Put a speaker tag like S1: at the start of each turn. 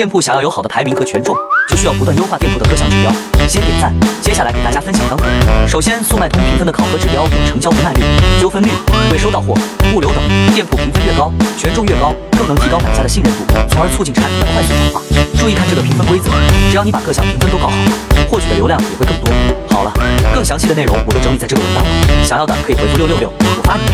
S1: 店铺想要有好的排名和权重，就需要不断优化店铺的各项指标。先点赞，接下来给大家分享干货。首先，速卖通评分的考核指标有成交不卖率、纠纷率、未收到货、物流等。店铺评分越高，权重越高，更能提高买家的信任度，从而促进产品的快速转化。注意看这个评分规则，只要你把各项评分都搞好，获取的流量也会更多。好了，更详细的内容我都整理在这个文档了，想要的可以回复六六六，我发你。